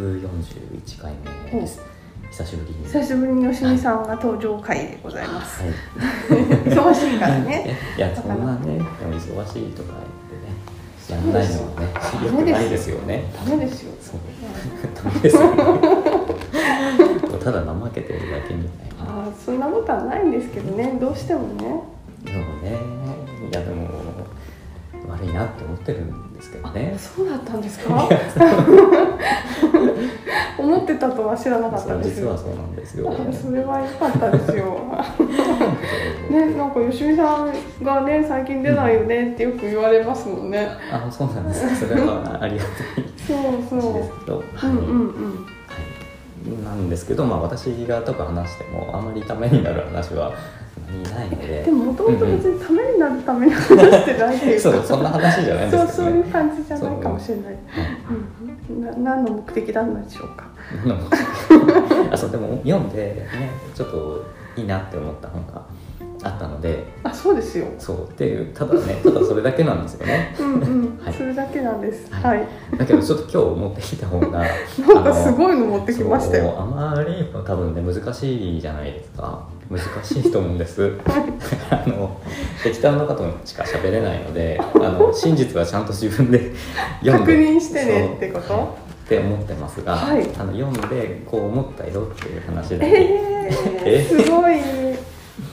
141回目です、久しぶりに。久しぶりに吉見さんが登場会でございます。はい。忙しいからね。いやそんなねでも忙しいとか言ってねやんないのはねよくないですよね。ダメですよ。そう。ダメですよ ただ怠けてるだけみたいな。ああ、そんなことはないんですけどね。どうしてもね。でもねいやでも悪いなって思ってるんですけどねそうだったんですか？思ってたとは知らなかっそたです実はそうなんですよあそれは良かったですよ。ね、なんか吉見さんがね、最近出ないよねってよく言われますもんね。あそうなんですかそれはありがたいそうそう。ですけど、はいうんうんうん。はい、なんですけど、まあ、私がとか話してもあまりためになる話は何ないのででももともと別にためになるために話してないっていうか。そうそんな話じゃないんでそうすけどね。そういう感じじゃないかもしれない。はいうん、な何の目的なんでしょうか。あそうでも読んでねちょっといいなって思った本があったのであ、そうですよ。そうっていうただねただそれだけなんですよねうんうん、はいそれだけなんです。ははいい。だけどちょっと今日持ってきた本がなんかすごいの持ってきましたそうよ。あまり多分ね難しいじゃないですか難しいと思うんです。あの適当なことしか喋れないのであの真実はちゃんと自分で読ん確で認してねってこと？って思ってますが、はい。あの読んでこう思ったよっていう話だけ、ええ？ー、すごい。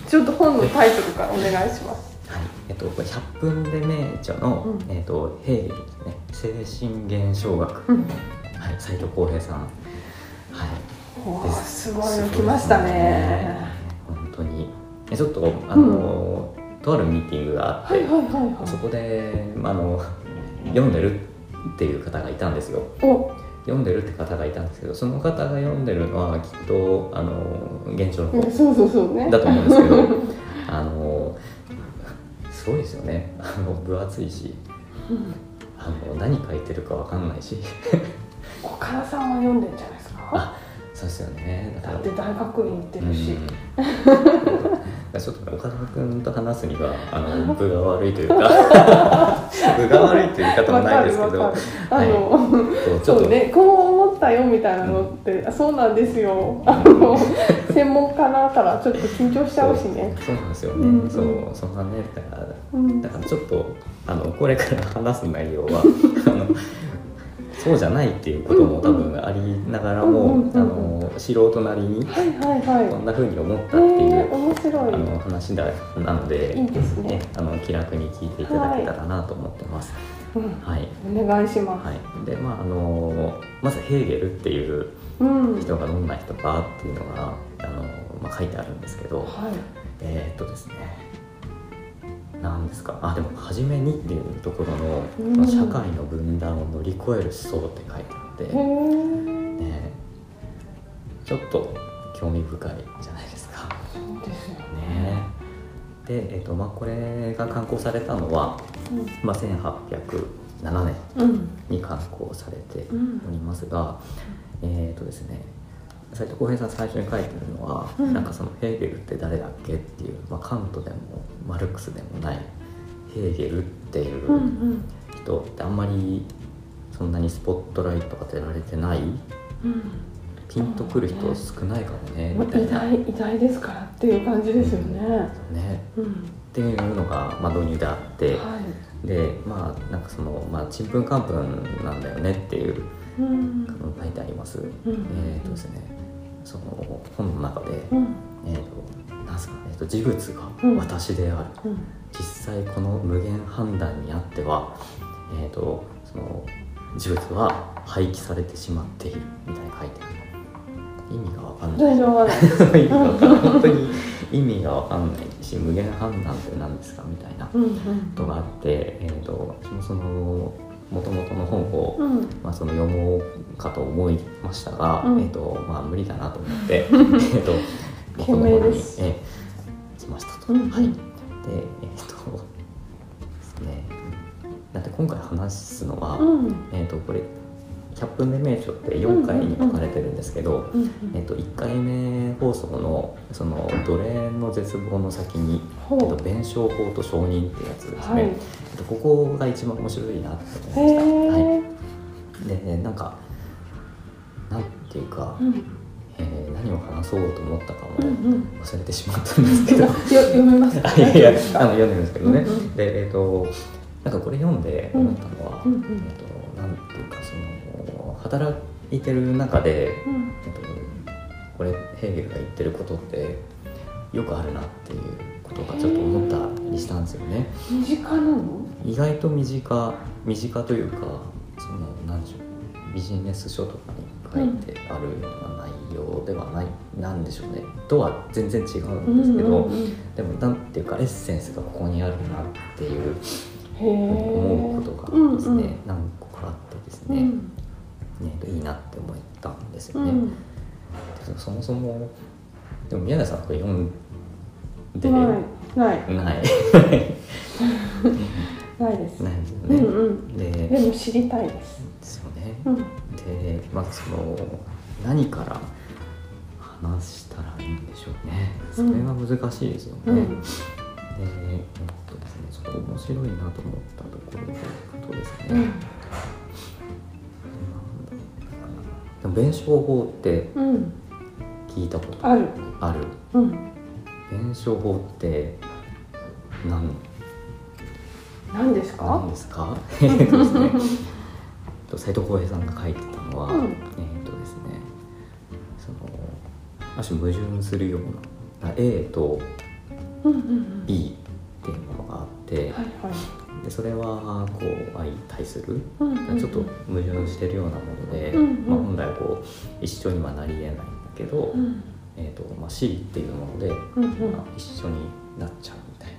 ちょっと本のタイトルからお願いします。はい。えっと、これ100分で名著の、うん。えっと、ヘーゲルですね。精神現象学、うん。はい、斉藤浩平さん。はい。わあ、です。ごいの来ましたね。ちょっとあの、とあるミーティングがあって、はいはいはいそこであの読んでるっていう方がいたんですよ。読んでるって方がいたんですけどその方が読んでるのはきっとあの現状の方うんそうそうそうね。だと思うんですけど あのすごいですよね。あの分厚いしうん。あの何書いてるかわかんないし。岡田さんは読んでんじゃないですか？あそうですよね。だって大学院行ってるし。うん ちょっと岡田君と話すにはあの分が悪いというか 分が悪いという言い方もないですけどあの、そうちょっと。そうね、こう思ったよみたいなのって、あそうなんですよ。あの専門家だからちょっと緊張しちゃうしね。そうなんですよね、うんそうそんなねだからうん。だからちょっとあのこれから話す内容は あのそうじゃないっていうことも多分ありながらも、あの素人なりにはいはいはい。こんな風に思ったっていう、えー、面白い。あの話だなのでいいですねあの気楽に聞いていただけたらなと思ってます。うんはい、お願いします。はいでまああのまずヘーゲルっていううん。人がどんな人かっていうのがあの、まあ、書いてあるんですけど、はい。えーっとですねなんですか？あでも「初めに」っていうところの、うんまあ社会の分断を乗り越える思想って書いてあって。ね、ちょっと興味深いじゃないですか。そうでね。ねで、えーっとまあ、これが刊行されたのは、まあ、1807年うん。うん。に刊行されてうんおりますが、えっ、とですね斉藤浩平さん最初に書いてるのは、うんなんかそのヘーゲルって誰だっけっていう、まあ、カントでもマルクスでもないヘーゲルっていうんう。うん人ってあんまりそんなにスポットライトが当てられてないうん。ピンとくる人少ないかもねまあ偉みたいな。大偉大ですからっていう感じですよね。ね、うん。っていうのが、まあ、導入であって、はい。でまあなんかそのまあちんぷんかんぷんなんだよねっていううん。書いてあります。んえっ、とですね、その本の中で、うん。えっ、となんすかね、えっ、と事物うんが私である。うん。実際この無限判断にあっては、えっ、とその事物は廃棄されてしまっているみたいに書いてある。意味がわかんない。意味がわかんない本当に意味がわかんないし無限判断って何ですかみたいなこうんうん。とがあって、えっ、と私もその元々の本を、うん。まあ、その読もうかと思いましたが、うんえっ、とまあ無理だなと思って えっと僕の方にえー来ましたと、うんはいでえっ、とですねだって今回話すのは、うん。えっ、とこれ100分で名著って4回に分かれてるんですけど、うん。えっと1回目放送のその奴隷の絶望の先に、えっと弁証法と承認ってやつですね、はい。えっとここが一番面白いなってへ思いました、はい。え。でなんかなんていうか、うん。えー何を話そうと思ったかもうんうん。忘れてしまったんですけど、よ読めますか？いやいやあの読んでるんですけどね、うんうん。でえっ、となんかこれ読んで思ったのは、うんうん。えっ、となんていうかその働いてる中で、うん。えっとこれヘーゲルが言ってることってよくあるなっていうことがちょっと思ったりしたんですよね。身近なの？意外と身近身近というかその何でしょうビジネス書とかに書いてあるような内容ではない、なんでしょうね。とは全然違うんですけど、うんうんうん。でもなんていうかエッセンスがここにあるなっていう思うことがですね、何個かあってですね,、うん。ねいいなって思ったんですよね。うん。でそもそもでも宮根さんこれ読んで。ない。ない。ない。ないです。ないですよね。うんうん。で。でも知りたいです。ですよね。うん。でまずその何から話したらいいんでしょうね。それが難しいですよね。うん。でえっとですねちょっと面白いなと思ったところでいくとですね、うん。弁証法ってうん。聞いたことある。ある。うん弁証法って何？何ですか？何ですか？えっとですねと斉藤浩平さんが書いてたのは、うん。えっとですねそのある種矛盾するようなあ A と B っていうものがあって、はいはい。でそれはこう相対するうんうんうん。ちょっと矛盾してるようなもので、うんうん。まあ、本来こう一緒にはなりえないんだけど、うんえーとまあ、C っていうもので、うんうん。まあ、一緒になっちゃうみたいな。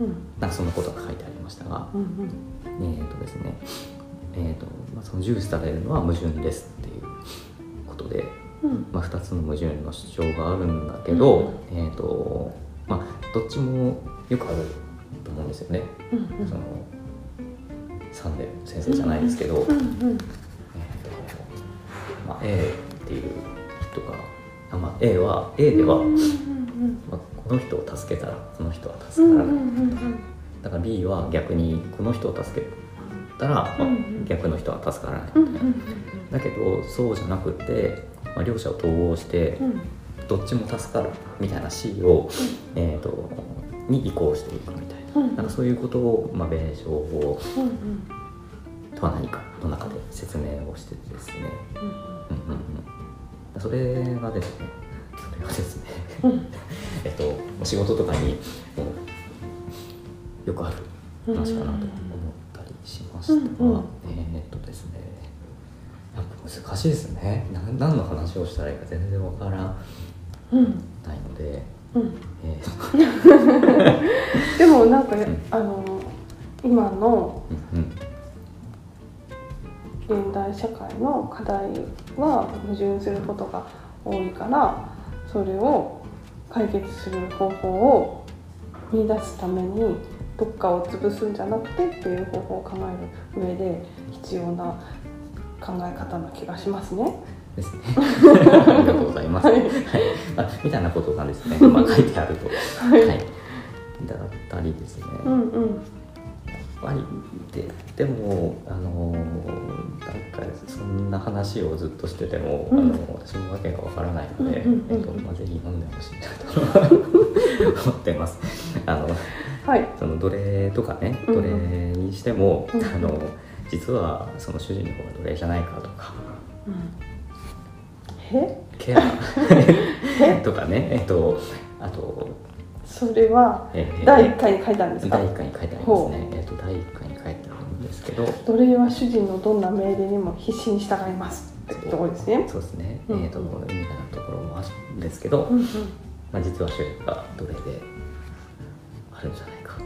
うん。なんかそんなことが書いてありましたが、うんうん。えーとですねえーとまあ、その重視されるのは矛盾ですっていうことで、うん。まあ、2つの矛盾の主張があるんだけど、うん。えーとまあ、どっちもよくあると思うんですよね。うんそのサンデル先生じゃないですけど、うんうん。えーとまあ、A A は A では、うんうんまあ、この人を助けたらこの人はう助からない、んうんうんだから B は逆にこの人を助けたら、まあ逆の人は助からない。だけどそうじゃなくて、まあ、両者を統合してうん。どっちも助かるみたいな C を、えー、とに移行していくみたいな,、うんなんかそういうことを、まあ、弁証法とは何かの中で説明をしててですね、うん。うんうんうん、それがですねそれがですね。う んえっとお仕事とかにもうよくある話かなと思ったりしました。が、うんうん。えーっとですね。やっぱ難しいですね。な何の話をしたらいいか全然わからないうんので、うん。えー でもなんかん。あの今のうんうん。現代社会の課題は矛盾することが多いからそれを解決する方法を見出すためにどっかを潰すんじゃなくてっていう方法を考える上で必要な考え方な気がしますね。ですね。ありがとうございます、ははい。い まあ、みたいなことがですね、まあ、書いてあると。はい。はい、だったりですね、うんうんぱりででもあのなんかそんな話をずっとしてても、うん。あの私もわけがわからないので、うんうんうんうん。えっとまあ、ぜひ飲んでほしいなと思ってます。あのはい。その奴隷とかね奴隷にしても、うんあの実はその主人の方が奴隷じゃないかとかうん。え？ケア とかねえっとあと、それはえー第1回に書いたんですか？第1回に書いてありますね。えっと第1回に書いてあるんですけど。奴隷は主人のどんな命令にも必死に従いますってところですね。そうですね、うん。えー、とみたいなところもあるんですけど、うんうん。まあ、実は主役が奴隷であるんじゃないか。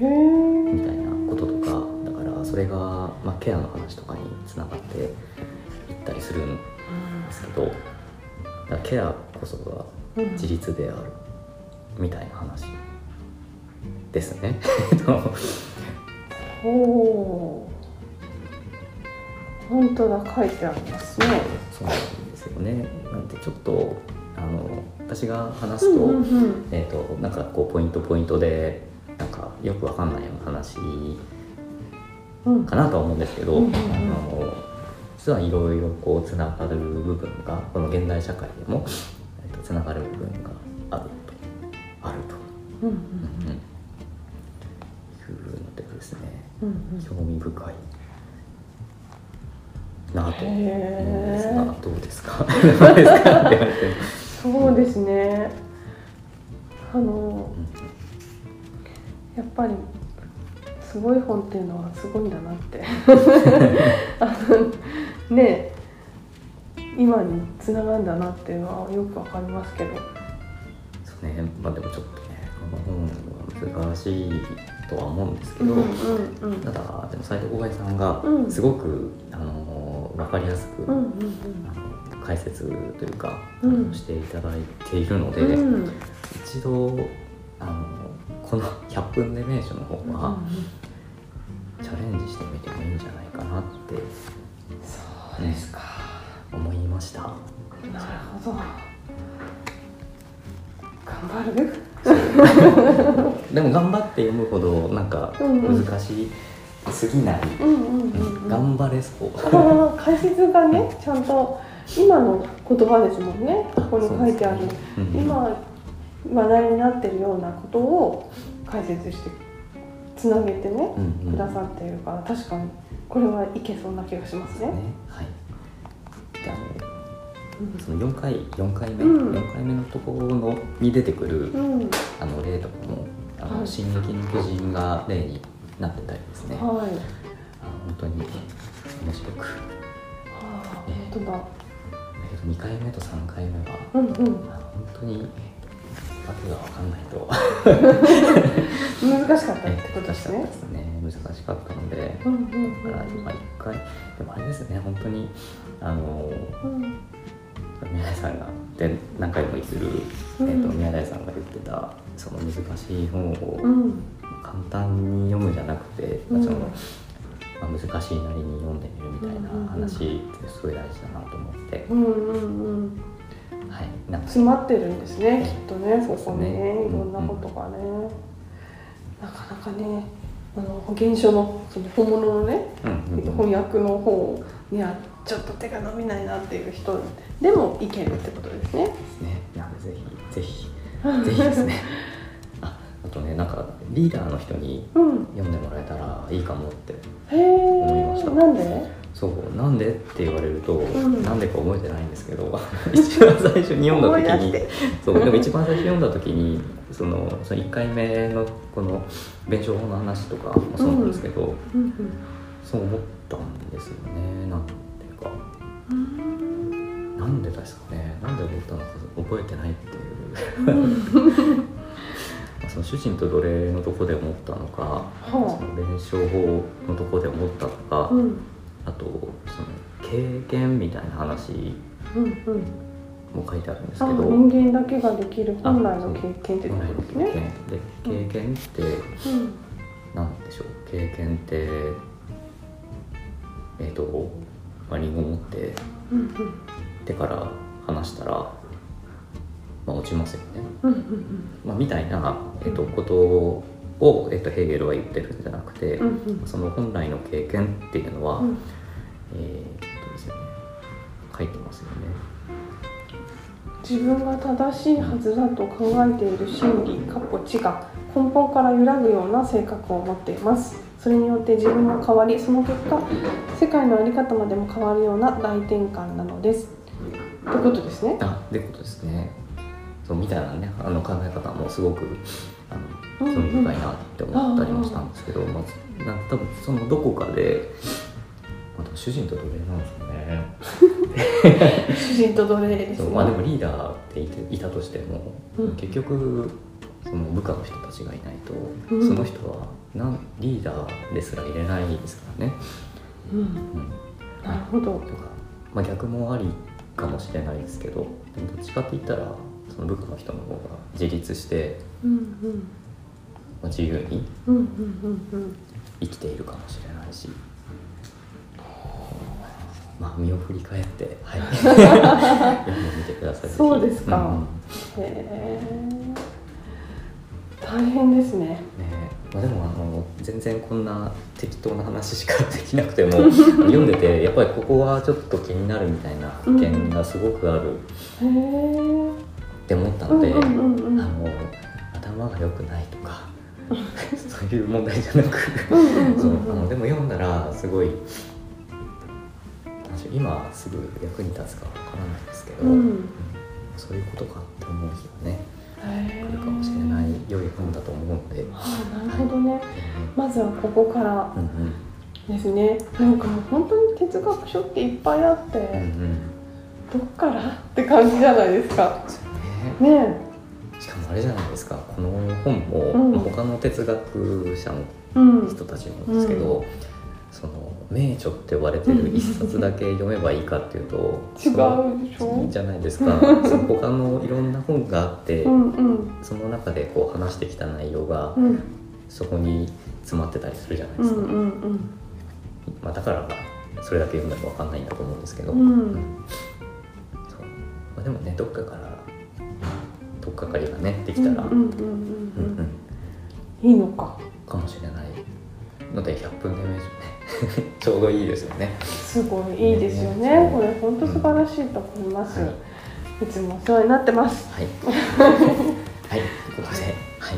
みたいなこととかだからそれが、まあ、ケアの話とかにつながっていったりするんですけどだからケアこそがうん自立であるみたいな話ですね。えっとほう。本当だ書いてありますね。そうなんですよね。なんでちょっとあの私が話すと,、えー、となんかこうポイントポイントでなんかよくわかんないような話うんかなとは思うんですけど、あの実はいろいろこうつながる部分がこの現代社会でも、えっとつながる部分があるとあると、うん。うん。いうのでですねうん。うん。興味深いなと思うん。ですがどうですかどうですかって言われてそうですねあのやっぱりすごい本っていうのはすごいん。だなってあのね今につながるん。だなっていうのはよくわかりますけどそうねまあでもちょっとねこの本は難しいとは思うんですけど、うんうんうん。ただでも斉藤浩平さんがうん。すごく、あの分かりやすく、うんうんあの解説というか、うん。していただいているので、うん。うん一度あのこの「100分で名所」の方は、チャレンジしてみてもいいんじゃないかなってそうですか、思いました。なるほど頑張るでも頑張って読むほどなんか難しすぎない、頑張れそう。解説がねちゃんと今の言葉ですもんね。ここに書いてある、ね。うん。今話題になってるようなことを解説してつなげてね、うんうん。くださっているから確かにこれはいけそうな気がしますね。ね。はい。その4回4回目、うん。4回目のところのに出てくる、うん。あの例とかも「あのはい。進撃の巨人」が例になってたりですね、あのはい。本当に面白く、ああ本当だ。えーと2回目と3回目は、うんうん。あの本当にわけが分かんないと。難しかったってことですね。難しかったで。すね。難しかったので、うんうんだから今1回。でもあれですね。本当にあのうん宮台さんがで何回も言ってる、うんえー、と宮台さんが言ってたその難しい本をうん。簡単に読むんじゃなくて、うん。そのまあ、難しいなりに読んでみるみたいな話ってすごい大事だなと思って、うんうんうん。はい。なんか詰まってるんですねきっとねそこにねね。いろんなことがね、なかなかねあの原書のその本物のね、うんうんうん。翻訳の方にはちょっと手が伸びないなっていう人でもいけるってことですね。ですねなんでぜひぜひぜひですねああとねなんかリーダーの人にうん。読んでもらえたらいいかもって。思いましたなんで？そうなんでって言われると、んなんでか覚えてないんですけど 一番最初に読んだ時にそうでも一番最初に読んだ時にそのその1回目のこの弁証法の話とかもそうなんですけど、うんそう思ったんですよねなんてい。なんでですかねなんで思ったのか覚えてないっていうまあ その主人と奴隷のとこで思ったのか、はその弁証法のとこで思ったのか、あ。うんあとその経験みたいな話うんうん。も書いてあるんですあけど人間だけができる本来のあ経験ってことです経ね。験で経験ってうん。何でしょう経験ってえっ、と、まあ、リンゴ持って手から離したら、まあ、落ちますよね、まあ、みたいな、えー、とことを、えー、とヘーゲルは言ってるんじゃなくて、その本来の経験っていうのは、うん。えっ、とですね書いてますよね。自分が正しいはずだと考えている心理かっこ知が根本から揺らぐような性格を持っていますそれによって自分も変わりその結果世界の在り方までも変わるような大転換なのです。ということですね。あってことですね。そうみたいなねあの考え方もすごくあのうん興味深いなって思ったりもしたんですけど、まあ、な多分そのどこかで、主人と奴隷なんですよね。主人と奴隷ですね。まあでもリーダーっていていたとしても、うん。結局その部下の人たちがいないと、うん。その人はなんリーダーですら入れないですからね、うん。うん、なるほど。とか、まあ、逆もありかもしれないですけどでもどっちかって言ったらその部下の人の方が自立して、うんうん。まあ、自由に生きているかもしれないし。まあ身を振り返って、はい、読んでみてください。そうですか。んうん。へえ大変ですね。ね。まあ、でもあの全然こんな適当な話しかできなくても 読んでてやっぱりここはちょっと気になるみたいな点がすごくある。へえって思ったので、うんうんうんうん。あの頭が良くないとか そういう問題じゃなくうんうんそううん。うんあのでも読んだらすごい今すぐ役に立つかわからないですけど、うん。うんそういうことかって思う日がね。へ来るかもしれない良い本だと思うので、あなるほどね。まずはここからうんうん。ですね。なんか本当に哲学書っていっぱいあって、うんうん。どっから？って感じじゃないですか。ね。ねしかもあれじゃないですか。この本も、うん。まあ他の哲学者の人たちもですけど、その名著って呼ばれてる一冊だけ読めばいいかっていうと違そうでしょ？じゃないですか。その他のいろんな本があって、うんうん。その中でこう話してきた内容がうん。そこに詰まってたりするじゃないですか、うんうんまあ、だからそれだけ読んだら分かんないんだと思うんですけど、うん。うんそう。まあ、でもねどっかから取っかかりがねできたら、うんうんうんうん。うんうん。いいのか。かもしれない。ので100分で名著ね ちょうどいいですよね。すごいいいですよね。ね。これ本当素晴らしいと思います、はい。い、つもお世話になってます。はい。はい。ということで、はい、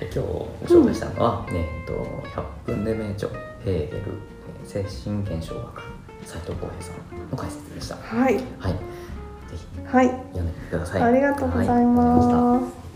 で今日ご紹介したのは、ねえっと100分で名著ヘーゲルえー精神現象学斉藤浩平さんの解説でした。はい。はい。ぜひはい。読んでください。ありがとうございましたます